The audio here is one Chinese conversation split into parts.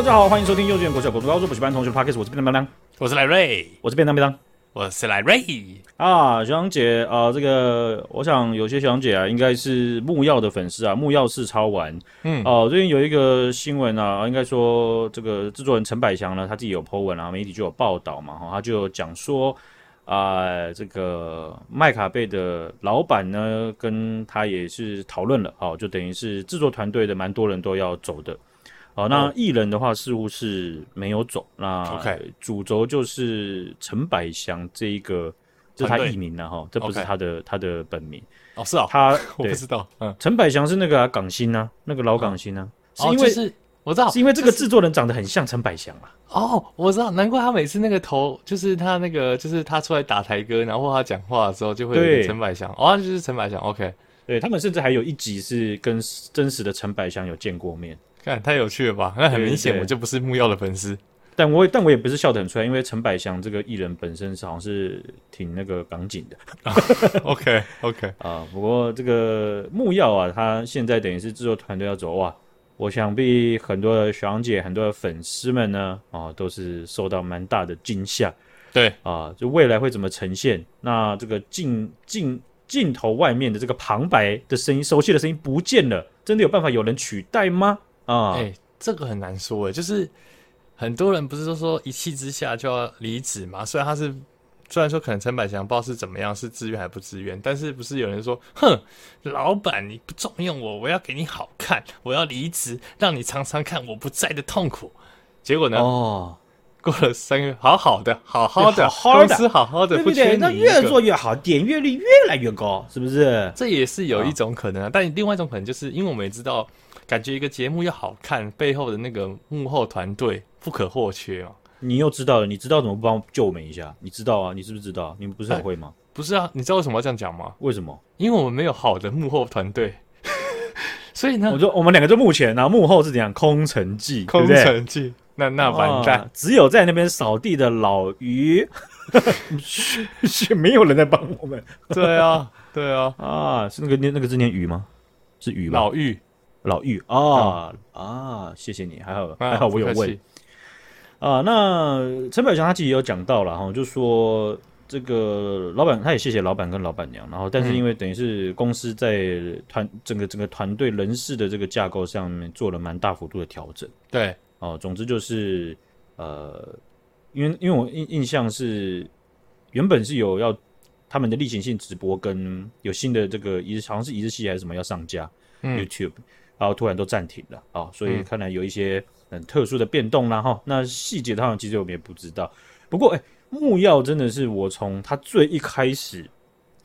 好，大家好，欢迎收听幼稚园、国小、国中、高中补习班同学的 Podcast，我是便当便当，我是赖瑞，我是便当便当，我是赖瑞。啊，学长姐啊、呃，这个我想有些学长姐啊，应该是木曜的粉丝啊，木曜是超玩，嗯，哦、呃，最近有一个新闻啊，应该说这个制作人陈百祥呢，他自己有 po 文啊，媒体就有报道嘛，哈，他就讲说。啊、呃，这个麦卡贝的老板呢，跟他也是讨论了，哦，就等于是制作团队的蛮多人都要走的，好，那艺人的话似乎是没有走，那 OK，主轴就是陈百祥这一个，这是他艺名了哈，这不是他的、他的本名。哦，是啊、哦，他 我不知道，嗯，陈百祥是那个、啊、港星呢、啊，那个老港星呢、是因为、哦就是我知道，是因为这个制作人长得很像陈百祥啊。哦，我知道，难怪他每次那个头，就是他那个，就是他出来打台歌，然后他讲话的时候就会有陈百祥。哦，就是陈百祥。OK，对他们甚至还有一集是跟真实的陈百祥有见过面。看太有趣了吧？那很明显我就不是木曜的粉丝。但我但我也不是笑得很出来，因为陈百祥这个艺人本身是好像是挺那个港警的。OK OK 啊，不过这个木曜啊，他现在等于是制作团队要走哇。我想必很多的学长姐、很多的粉丝们呢，啊，都是受到蛮大的惊吓。对啊，就未来会怎么呈现？那这个镜镜镜头外面的这个旁白的声音、熟悉的声音不见了，真的有办法有人取代吗？啊，哎、欸，这个很难说哎，就是很多人不是都说一气之下就要离职嘛？虽然他是。虽然说可能陈百祥不知道是怎么样，是自愿还不自愿，但是不是有人说，哼，老板你不重用我，我要给你好看，我要离职，让你尝尝看我不在的痛苦。结果呢？哦，过了三个月，好好的，好好的，好好的公司好好的，对不对？那越做越好，点阅率越来越高，是不是？这也是有一种可能啊。但另外一种可能就是，因为我们也知道，感觉一个节目要好看，背后的那个幕后团队不可或缺哦。你又知道了，你知道怎么不帮救我们一下？你知道啊？你是不是知道？你们不是很会吗？不是啊，你知道为什么要这样讲吗？为什么？因为我们没有好的幕后团队，所以呢，我说我们两个就目前，然后幕后是怎样？空城计，空城计，那那完蛋，哦，只有在那边扫地的老于，却没有人在帮我们。对啊，对啊，啊，是那个念那个字念于吗？是于老于，老玉啊，嗯、啊，谢谢你，还好还好，我有问。啊，那陈百强他自己也有讲到了哈，就说这个老板他也谢谢老板跟老板娘，然后但是因为等于是公司在团整个整个团队人事的这个架构上面做了蛮大幅度的调整。对，哦，总之就是呃，因为因为我印印象是原本是有要他们的例行性直播跟有新的这个一日好像是一日戏还是什么要上架、嗯、YouTube，然后突然都暂停了啊、哦，所以看来有一些。很特殊的变动啦哈，那细节当然其实我们也不知道。不过哎、欸，木曜真的是我从他最一开始，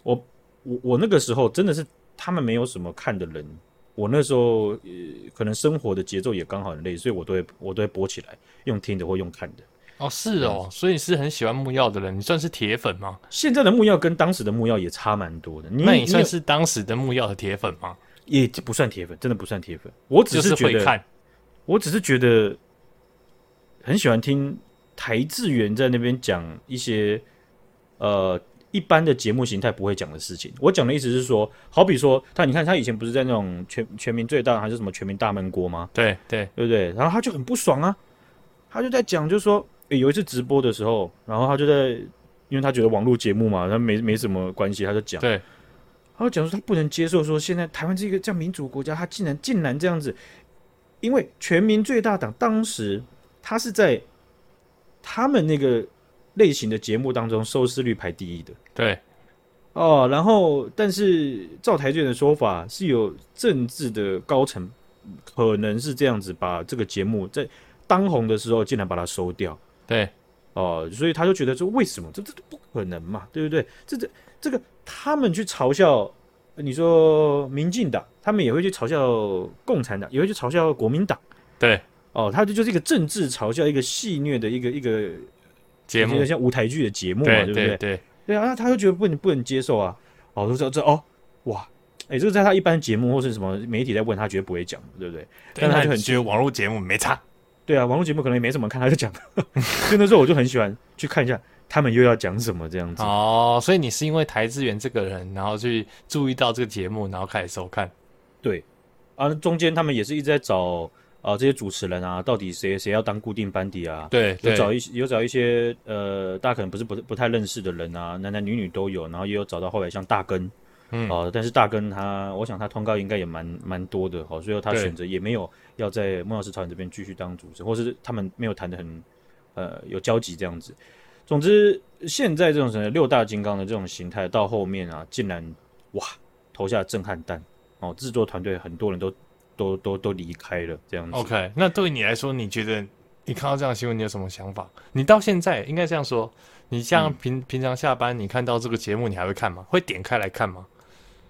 我我我那个时候真的是他们没有什么看的人，我那时候呃可能生活的节奏也刚好很累，所以我都会我都会播起来用听的或用看的。哦，是哦，所以你是很喜欢木曜的人，你算是铁粉吗？现在的木曜跟当时的木曜也差蛮多的。你那你算是当时的木曜的铁粉吗？也不算铁粉，真的不算铁粉。我只是觉得。就是看我只是觉得很喜欢听台智源在那边讲一些呃一般的节目形态不会讲的事情。我讲的意思是说，好比说他，你看他以前不是在那种全全民最大还是什么全民大闷锅吗？对对对不对？然后他就很不爽啊，他就在讲，就是说，诶，有一次直播的时候，然后他就在，因为他觉得网络节目嘛，他没没什么关系，他就讲，对，他就讲说他不能接受说现在台湾这个这样民主国家，他竟然竟然这样子。因为全民最大党当时他是在他们那个类型的节目当中收视率排第一的，对，哦，然后但是照邰智源的说法是有政治的高层可能是这样子把这个节目在当红的时候竟然把它收掉，对，哦，所以他就觉得说为什么这这都不可能嘛，对不对？这这这个他们去嘲笑。你说民进党，他们也会去嘲笑共产党，也会去嘲笑国民党。对，哦，他就就是一个政治嘲笑，一个戏虐的一个一个节目，像舞台剧的节目嘛，对，对不对？对对，对啊，他就觉得不能不能接受啊。哦，说这这哦，哇，哎，这个在他一般节目或是什么媒体在问他，绝对不会讲，对不对？但他就很觉得网络节目没差。对啊，网络节目可能也没怎么看，他就讲。所以那时候我就很喜欢去看一下。他们又要讲什么这样子哦？所以你是因为台资源这个人，然后去注意到这个节目，然后开始收看。对啊，中间他们也是一直在找啊，这些主持人啊，到底谁谁要当固定班底啊？对，有找一些有找一些呃，大家可能不是不不太认识的人啊，男男女女都有，然后也有找到后来像大根，嗯，哦、呃，但是大根他，我想他通告应该也蛮蛮多的，好、哦，所以他选择也没有要在木曜4超人这边继续当主持，或是他们没有谈的很呃有交集这样子。总之，现在这种什么六大金刚的这种形态，到后面啊，竟然哇投下震撼弹哦，制作团队很多人都。都都都离开了，这样子。OK，那对于你来说，你觉得你看到这样的新闻，你有什么想法？你到现在应该这样说，你像平、嗯、平常下班，你看到这个节目，你还会看吗？会点开来看吗？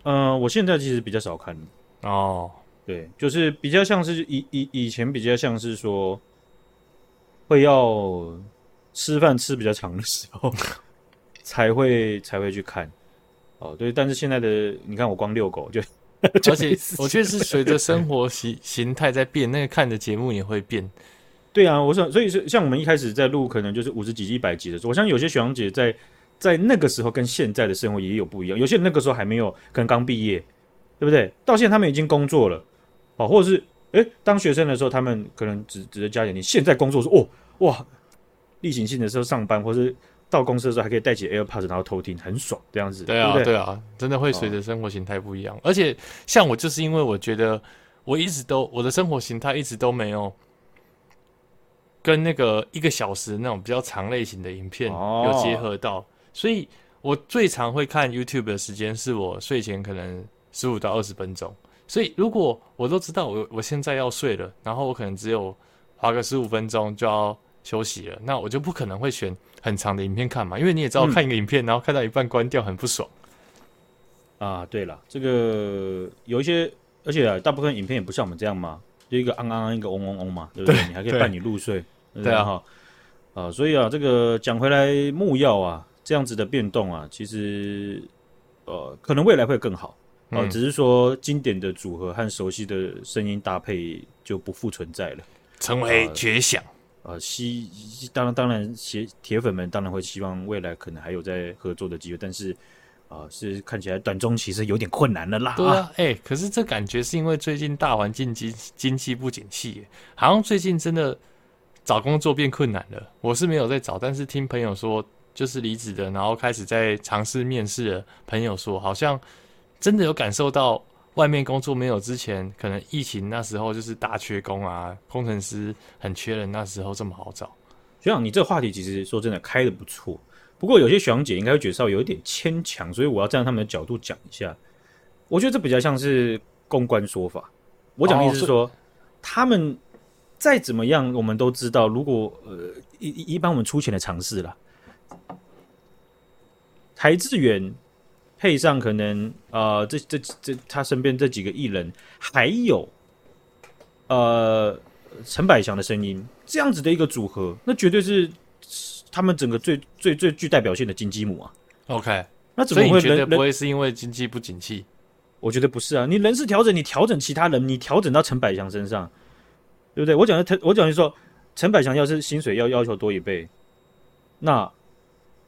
嗯、呃，我现在其实比较少看。哦，对，就是比较像是以以以前比较像是说，会要吃饭吃比较长的时候 才会才会去看。哦，对，但是现在的你看，我光遛狗就。而且我确实是随着生活形形态在变，那个看的节目也会变。对啊，我想，所以是像我们一开始在录，可能就是五十几集、一百集的时候，我相信有些学长姐在在那个时候跟现在的生活也有不一样。有些人那个时候还没有，可能刚毕业，对不对？到现在他们已经工作了，哦，或者是诶，当学生的时候，他们可能只只是加点。你现在工作说哦哇，例行性的时候上班，或是。到公司的时候还可以带起 AirPods，然后偷听，很爽这样子。对啊，对，对，对啊，真的会随着生活形态不一样。哦。而且像我，就是因为我觉得我一直都我的生活形态一直都没有跟那个一个小时那种比较长类型的影片有结合到，哦，所以我最常会看 YouTube 的时间是我睡前可能十五到二十分钟。所以如果我都知道我我现在要睡了，然后我可能只有花个十五分钟就要休息了，那我就不可能会选很长的影片看嘛，因为你也知道，看一个影片，嗯、然后看到一半关掉，很不爽。啊，对了，这个有一些，而且啊，大部分影片也不像我们这样嘛，就一个昂昂，一个嗡嗡嗡嘛，对不对？对，你还可以伴你入睡。对，对，啊，哈，啊，所以啊，这个讲回来，木曜啊，这样子的变动啊，其实呃，可能未来会更好啊，嗯、只是说经典的组合和熟悉的声音搭配就不复存在了，成为绝响。啊呃，希当然当然，铁铁粉们当然会希望未来可能还有在合作的机会，但是啊、呃，是看起来短中期是有点困难的啦。对啊，哎、可是这感觉是因为最近大环境经经济不景气，好像最近真的找工作变困难了。我是没有在找，但是听朋友说，就是离职的，然后开始在尝试面试的朋友说，好像真的有感受到。外面工作没有之前，可能疫情那时候就是大缺工啊，工程师很缺人，那时候这么好找。学长，你这个话题其实说真的开的不错，不过有些学长姐应该会觉得稍微有一点牵强，所以我要站在他们的角度讲一下。我觉得这比较像是公关说法。我讲的意思是说，哦、他们再怎么样，我们都知道，如果呃一一般我们出钱的尝试了，台智远。配上可能呃，这这这他身边这几个艺人，还有呃陈百祥的声音，这样子的一个组合，那绝对是他们整个最最最具代表性的金鸡母啊。OK，那怎么会人不会是因为经济不景气？我觉得不是啊，你人事调整，你调整其他人，你调整到陈百祥身上，对不对？我讲的他，我讲的是说，陈百祥要是薪水要要求多一倍，那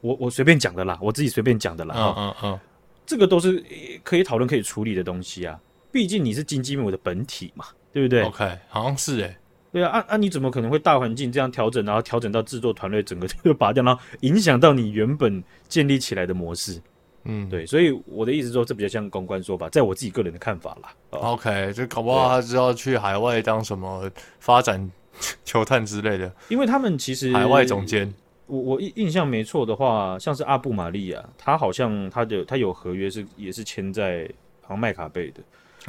我我随便讲的啦，我自己随便讲的啦。嗯嗯嗯。这个都是可以讨论、可以处理的东西啊。毕竟你是金鸡母的本体嘛，对不对？OK，好像是哎。对啊，啊啊！你怎么可能会大环境这样调整，然后调整到制作团队整个就拔掉，然后影响到你原本建立起来的模式？嗯，对。所以我的意思说，这比较像公关说法，在我自己个人的看法啦。OK，就搞不好他知道去海外当什么发展球探之类的，因为他们其实海外总监。我我印印象没错的话，像是阿布玛利亚，他好像他的他有合约是也是签在好像麦卡贝的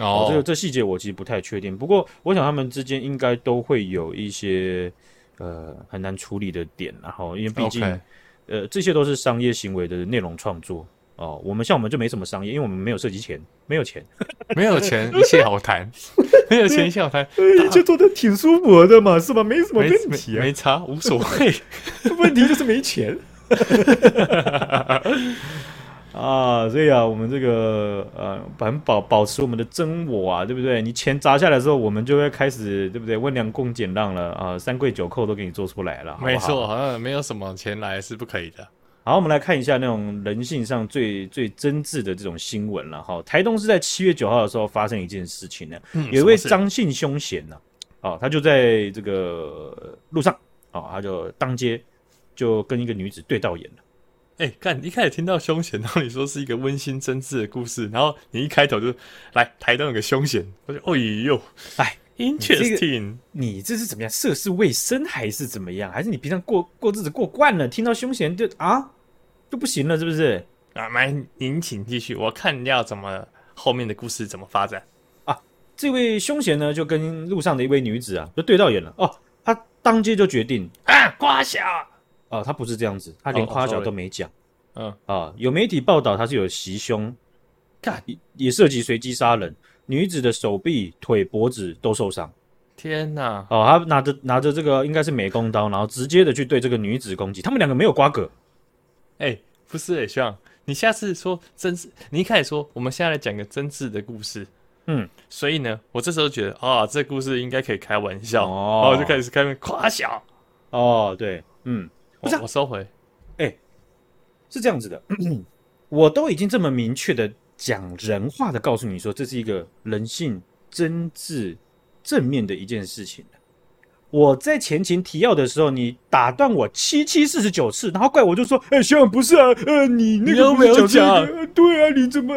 哦，这个这细节我其实不太确定。不过我想他们之间应该都会有一些呃很难处理的点，然后因为毕竟 Okay. 呃这些都是商业行为的内容创作。哦，我们像我们就没什么商业，因为我们没有涉及钱，没有钱，没有钱，一切好谈，没有钱一切好谈，就做的挺舒服的嘛，是吧？没什么问题、啊没，没差，无所谓。问题就是没钱。啊，所以啊，我们这个呃，很保保持我们的真我啊，对不对？你钱砸下来之后，我们就会开始，对不对？温良恭俭让了啊，三跪九叩都给你做出来了，没错，好像没有什么钱来是不可以的。好，我们来看一下那种人性上最最真挚的这种新闻了哈。台东是在七月九号的时候发生一件事情呢，嗯、有一位张姓凶嫌呢，啊，好，他就在这个路上，哦，他就当街就跟一个女子对到眼了。哎、欸，看一开始听到凶嫌，然后你说是一个温馨真挚的故事，然后你一开头就来台东有个凶嫌，我就哦呦，哎，interesting，你，这个、你这是怎么样？涉世未深还是怎么样？还是你平常过过日子过惯了，听到凶嫌就啊就不行了，是不是？啊，来，您请继续，我看要怎么后面的故事怎么发展啊？这位凶嫌呢，就跟路上的一位女子啊，就对到眼了哦，他当街就决定啊，夸小。哦，他不是这样子，他连夸小都没讲。嗯、oh, 啊，有媒体报道他是有袭胸，看也涉及随机杀人，女子的手臂、腿、脖子都受伤。天哪！哦，他拿着拿着这个应该是美工刀，然后直接的去对这个女子攻击。他们两个没有瓜葛。哎、欸，不是哎、欸，希望你下次说真挚，你一开始说我们现在来讲个真挚的故事。嗯，所以呢，我这时候觉得啊、哦，这故事应该可以开玩笑，哦、然后我就开始开始夸小。哦，对，嗯。不是、啊，我收回。哎、欸，是这样子的，我都已经这么明确的讲人话的告诉你说，这是一个人性真挚正面的一件事情。我在前情提要的时候，你打断我七七四十九次，然后怪我就说：“哎、欸，学长不是啊，呃，你那个不要讲、这个、对啊，你怎么？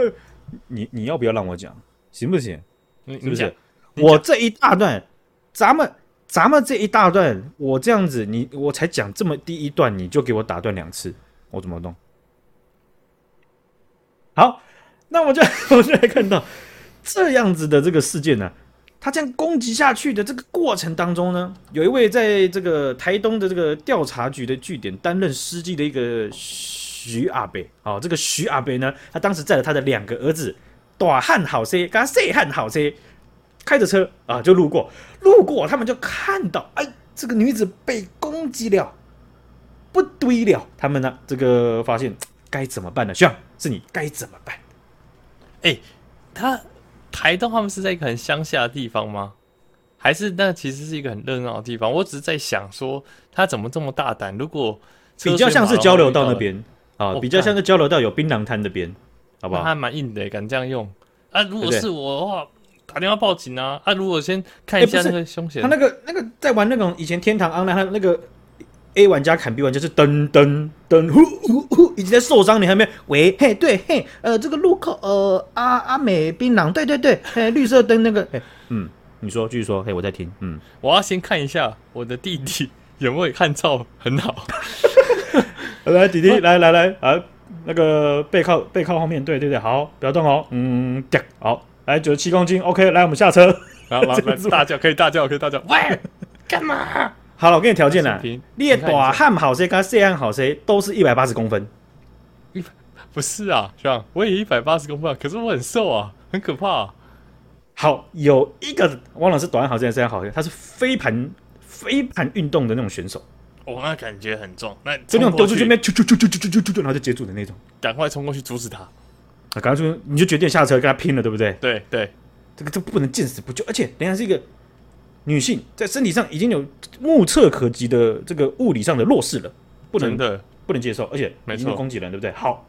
你你要不要让我讲？行不行？是不是？我这一大段，咱们。”咱们这一大段，我这样子，你我才讲这么第一段，你就给我打断两次，我怎么弄？好，那我就 我就来看到这样子的这个事件呢、啊，他这样攻击下去的这个过程当中呢，有一位在这个台东的这个调查局的据点担任司机的一个徐阿伯，哦，这个徐阿伯呢，他当时载了他的两个儿子，大汉好车，跟细汉好车。开着车啊，就路过，路过，他们就看到，哎，这个女子被攻击了，不对了，他们呢，这个发现该怎么办呢？像是你该怎么办？哎，他台东他们是在一个很乡下的地方吗？还是那其实是一个很热闹的地方？我只是在想说，他怎么这么大胆？如果比较像是交流道那边啊，比较像是交流道有槟榔摊那边，好不好？还蛮硬的，敢这样用啊？如果是我的话。打电话报警啊！啊，如果先看一下那个凶嫌，他那个那个在玩那种以前天堂 online，他那个 A 玩家砍 B 玩家是噔噔噔呼呼呼，已经在受伤，你还没喂嘿对嘿呃这个路口呃阿阿美槟榔对对对嘿绿色灯那个嘿嗯你说继续说嘿我在听嗯我要先看一下我的弟弟有没有看照很好，来弟弟来来来啊那个背靠背靠后面对对对好不要动哦嗯好。来九十七公斤，OK，来我们下车，然后 来来大叫，可以大叫，可以大叫，喂，干嘛？好了，我给你条件了，你短大汉好些，跟细汉好些，都是一百八十公分。不是啊，这样我也一百八十公分，可是我很瘦啊，很可怕、好，有一个汪老师短好些，细汉好些，他是飞盘飞盘运动的那种选手。我、哦、那感觉很重，那就那种丢出去，那啾啾啾啾啾啾啾啾，然后就接住的那种，赶快冲过去阻止他，赶、快冲，你就决定下车跟他拼了，对不对？对对，这个这不能见死不救，而且人家是一个女性，在身体上已经有目测可及的这个物理上的弱势了，不能的不能接受，而且已经攻击人，对不对？好，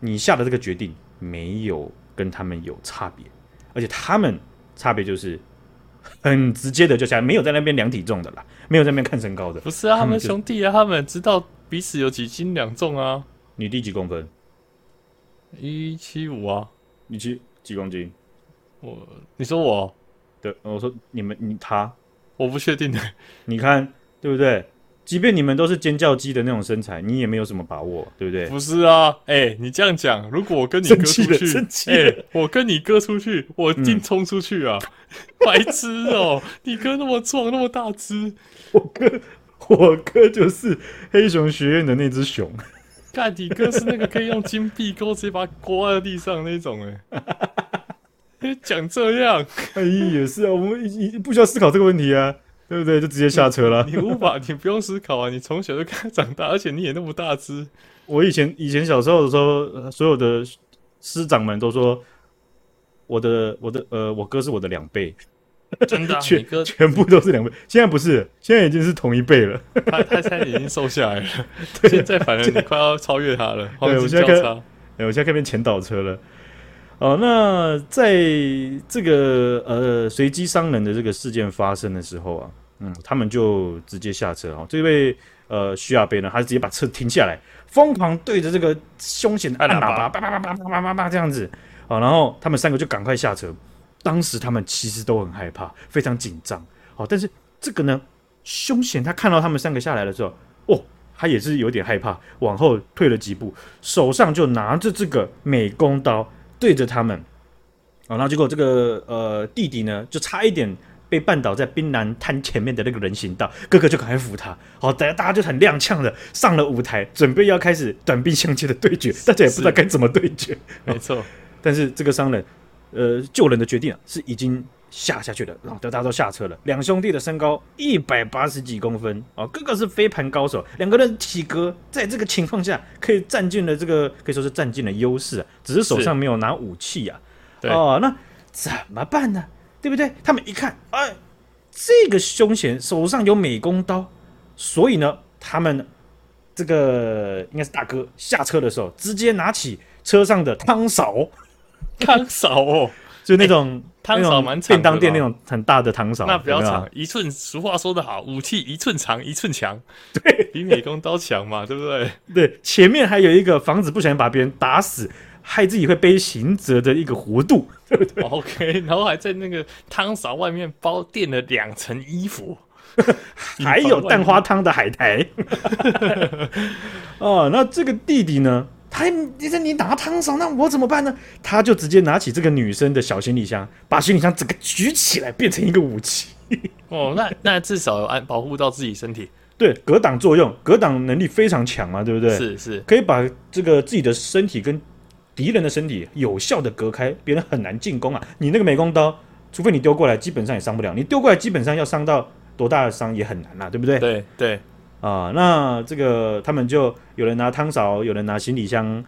你下的这个决定没有跟他们有差别，而且他们差别就是 很直接的就下来，没有在那边量体重的啦，没有在那边看身高的，不是啊，他们兄弟啊，他们知道彼此有几斤两重啊，你弟几公分？一七五啊，一七几公斤？我你说我，对，我说你们你他，我不确定的。你看对不对？即便你们都是尖叫鸡的那种身材，你也没有什么把握，对不对？不是啊，哎、欸，你这样讲，如果我跟你哥出去，哎、欸，我跟你哥出去，我一定冲出去啊！嗯、白痴哦、喔，你哥那么壮，那么大只，我哥，我哥就是黑熊学院的那只熊。看你哥是那个可以用金币钩直接把它刮在地上那种哎，讲这样，哎也是啊，我们一不需要思考这个问题啊，对不对？就直接下车了。你无法，你不用思考啊，你从小就看他长大，而且你也那么大只。我以前以前小时候的时候，所有的师长们都说，我的我的呃，我哥是我的两倍。真的、啊，全全部都是两倍。现在不是，现在已经是同一倍了。他他现在已经瘦下来了。对，现在反而你快要超越他了。对，我现在看，哎，我现在看变前导车了。哦，那在这个呃随机伤人的这个事件发生的时候啊，嗯，他们就直接下车哦。这位呃徐亚贝呢，他直接把车停下来，疯狂对着这个凶险的按喇叭，叭叭叭叭叭叭叭这样子啊，然后他们三个就赶快下车。当时他们其实都很害怕，非常紧张。好，但是这个呢，凶险他看到他们三个下来的时候，哦，他也是有点害怕，往后退了几步，手上就拿着这个美工刀对着他们。然后结果这个呃弟弟呢，就差一点被绊倒在槟榔摊前面的那个人行道，哥哥就赶快扶他。好，大家大家就很踉跄的上了舞台，准备要开始短兵相接的对决，大家也不知道该怎么对决。没错，但是这个商人。呃，救人的决定啊，是已经下下去了，然后大家都下车了。两兄弟的身高一百八十几公分啊，哥哥是飞盘高手，两个人体格在这个情况下可以占尽了这个可以说是占尽了优势啊，只是手上没有拿武器啊。哦，那怎么办呢？对不对？他们一看，哎，这个凶险手上有美工刀，所以呢，他们这个应该是大哥下车的时候，直接拿起车上的汤勺。汤勺哦，就那种汤勺蛮长，便当店那种很大的汤勺，那比较长，一寸。俗话说得好，武器一寸长，一寸强，对，比美工刀强嘛，对不对？对，前面还有一个防止不小心把别人打死，害自己会背刑责的一个弧度，对不对？OK，然后还在那个汤勺外面包垫了两层衣服，还有蛋花汤的海苔。哦，那这个弟弟呢？他你说你拿汤勺，那我怎么办呢？他就直接拿起这个女生的小行李箱，把行李箱整个举起来，变成一个武器。哦，那那至少有安保护到自己身体，对，格挡作用，格挡能力非常强嘛，对不对？是是，可以把这个自己的身体跟敌人的身体有效的隔开，别人很难进攻啊。你那个美工刀，除非你丢过来，基本上也伤不了。你丢过来，基本上要伤到多大的伤也很难啊，对不对？对对。啊，那这个他们就有人拿汤勺，有人拿行李箱，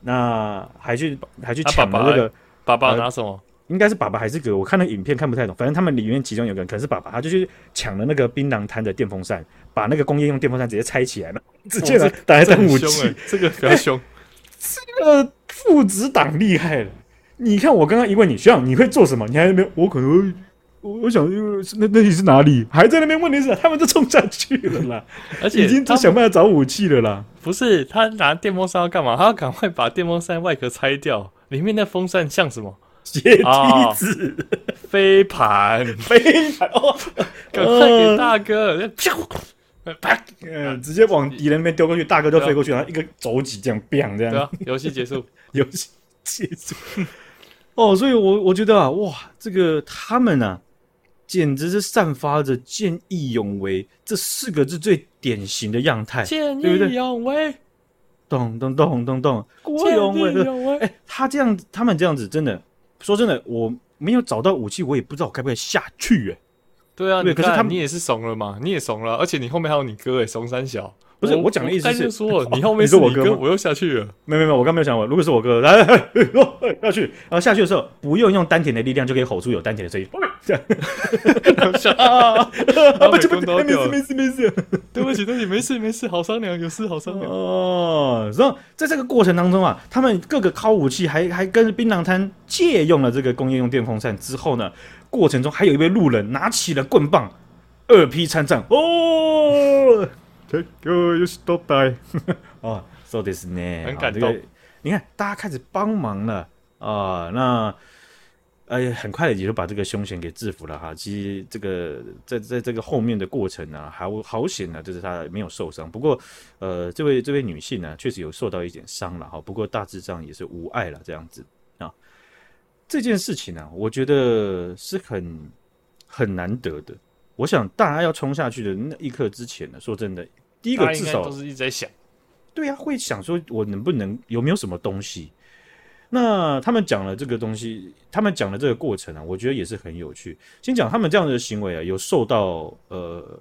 那还去还去抢了那个爸爸拿什么？应该是爸爸还是哥？我看那影片看不太懂，反正他们里面其中有个人可能是爸爸，他就去抢了那个槟榔摊的电风扇，把那个工业用电风扇直接拆起来了，直接拿打来当武器。这个比较凶，这个父子党厉害了。你看我刚刚一问你学长你会做什么？你还没有，我可能会。我我想，那那里是哪里？还在那边？问题是，他们就冲下去了啦，而且已经在想办法找武器了啦。不是，他拿电风扇要干嘛？他要赶快把电风扇外壳拆掉，里面那风扇像什么？鞋梯子、哦、飞盘、飞盘哦！赶快给大哥！啪、呃！啪！嗯，直接往敌人那边丢过去，大哥就飞过去，然后一个肘击这样，bang 这样。对啊，游戏结束，游戏结束。哦，所以我我觉得啊，哇，这个他们呢、啊。简直是散发着见义勇为这四个字最典型的样态，见义勇为，咚咚咚咚咚，见义勇为。哎，他这样，他们这样子，真的，说真的，我没有找到武器，我也不知道我该不该下去。哎，对啊，对，可是他们，你也是怂了嘛，你也怂了，而且你后面还有你哥，哎，怂三小。不是我讲的意思是，说 你后面是我哥，我又下去了。没有没有，我刚没有想过，如果是我哥，来 下去，然后下去的时候不用用丹田的力量就可以吼出有丹田的声音。这样啊啊！没事没事没事，对不起对不起，没事没事，好商量，有事好商量哦。然后在这个过程当中啊，他们各个靠武器，还还跟槟榔摊借用了这个工业用电风扇之后呢，过程中还有一位路人拿起了棍棒，二批参战哦。又又是倒带哦，说的是呢，很感动。哦这个、你看，大家开始帮忙了啊、呃，那哎，很快的也就把这个凶险给制服了哈。其实这个在在这个后面的过程呢、啊，好好险呢，就是他没有受伤。不过呃，这位这位女性呢，确实有受到一点伤了哈。不过大致上也是无碍了这样子啊。这件事情呢、啊，我觉得是很很难得的。我想大家要冲下去的那一刻之前呢，说真的。第一个至少都是一直在想，对呀、啊，会想说我能不能有没有什么东西？那他们讲了这个东西，他们讲的这个过程啊，我觉得也是很有趣。先讲他们这样的行为啊，有受到呃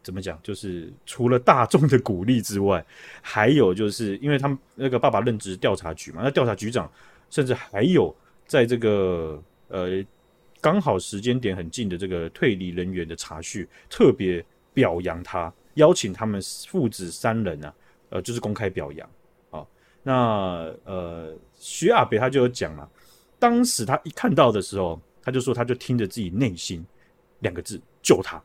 怎么讲？就是除了大众的鼓励之外，还有就是因为他们那个爸爸任职调查局嘛，那调查局长甚至还有在这个呃刚好时间点很近的这个退离人员的查叙，特别表扬他。邀请他们父子三人呢、啊，呃，就是公开表扬，好，那呃，徐亚北他就有讲了，当时他一看到的时候，他就说他就听着自己内心两个字救他。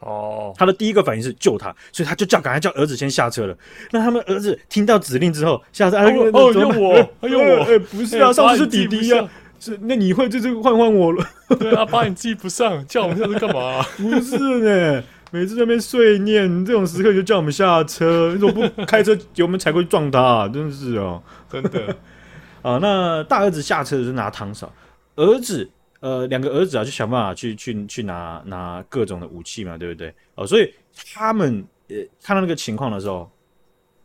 哦，他的第一个反应是救他，所以他就叫赶快叫儿子先下车了。那他们儿子听到指令之后下车，哎呦，哦，用我，哎呦我，哎，不是啊，上次是弟弟呀，是那你会这次换换我了？对啊，把你记不上，叫我们下车干嘛？不是呢。每次在那边碎念，这种时刻就叫我们下车。你怎么不开车油门踩过去撞他？啊？真是哦，真的 啊！那大儿子下车是拿汤勺，儿子呃两个儿子啊就想办法去去去拿拿各种的武器嘛，对不对？哦、啊，所以他们呃看到那个情况的时候，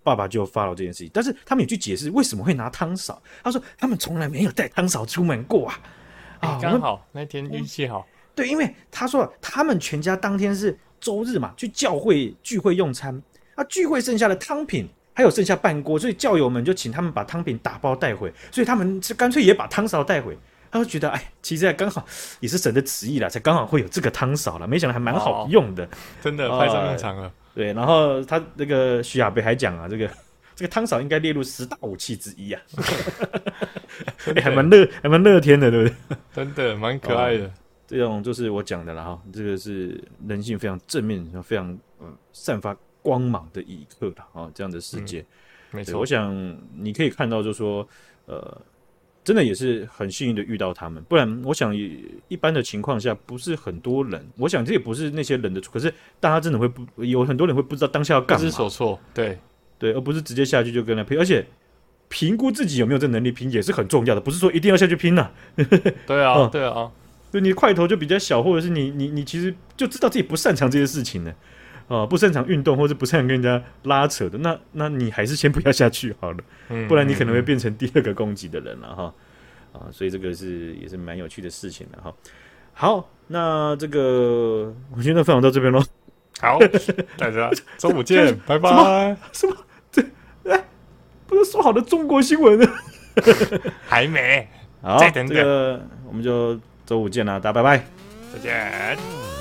爸爸就发了这件事情，但是他们也去解释为什么会拿汤勺。他说他们从来没有带汤勺出门过啊！啊，刚好那天运气好，对，因为他说他们全家当天是。周日嘛，去教会聚会用餐，啊，聚会剩下的汤品还有剩下半锅，所以教友们就请他们把汤品打包带回，所以他们是干脆也把汤勺带回。他就觉得，哎，其实刚好也是神的旨意啦，才刚好会有这个汤勺了，没想到还蛮好用的，哦、真的派上用场了。对，然后他那个徐亚北还讲啊，这个这个汤勺应该列入十大武器之一啊，哎，还蛮乐还蛮乐天的，对不对？真的蛮可爱的。哦这种就是我讲的了哈，这个是人性非常正面、非常呃散发光芒的一刻了啊，这样的世界，嗯、没错。我想你可以看到，就是说，呃，真的也是很幸运的遇到他们，不然我想一般的情况下不是很多人，我想这也不是那些人的错，可是大家真的会不有很多人会不知道当下要干嘛，不知所措，对对，而不是直接下去就跟他拼，而且评估自己有没有这能力拼也是很重要的，不是说一定要下去拼呐、啊。对啊，对啊。对，你块头就比较小，或者是你你你其实就知道自己不擅长这些事情呢，啊，不擅长运动，或者不擅长跟人家拉扯的，那那你还是先不要下去好了，不然你可能会变成第二个攻击的人了哈，啊，所以这个是也是蛮有趣的事情的哈。好，那这个我今天分享到这边喽，好，大家 周五见，拜拜。什么？这哎，不是说好的中国新闻呢？还没，好，再等等，这个我们就。周五见啦，大家拜拜，再见。